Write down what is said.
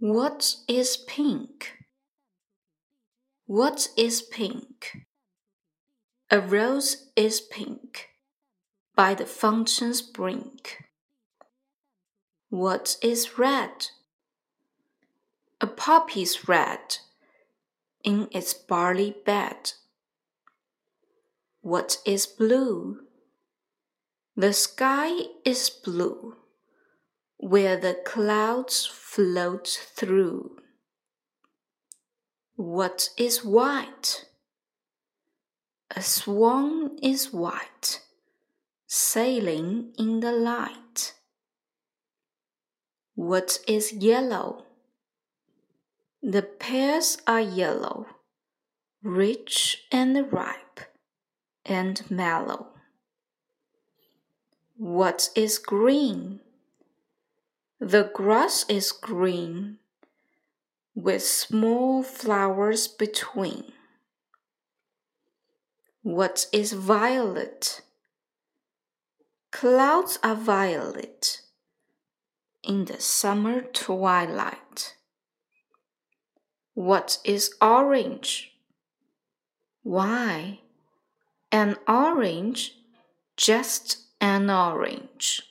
What is pink? What is pink? A rose is pink by the fountain's brink. What is red? A poppy's red in its barley bed. What is blue? The sky is blue where the clouds float through. What is white? A swan is white, sailing in the light. What is yellow? The pears are yellow, rich and ripe and mellow. What is green? The grass is green, with small flowers between. What is violet? Clouds are violet in the summer twilight. What is orange? Why, an orange, just an orange.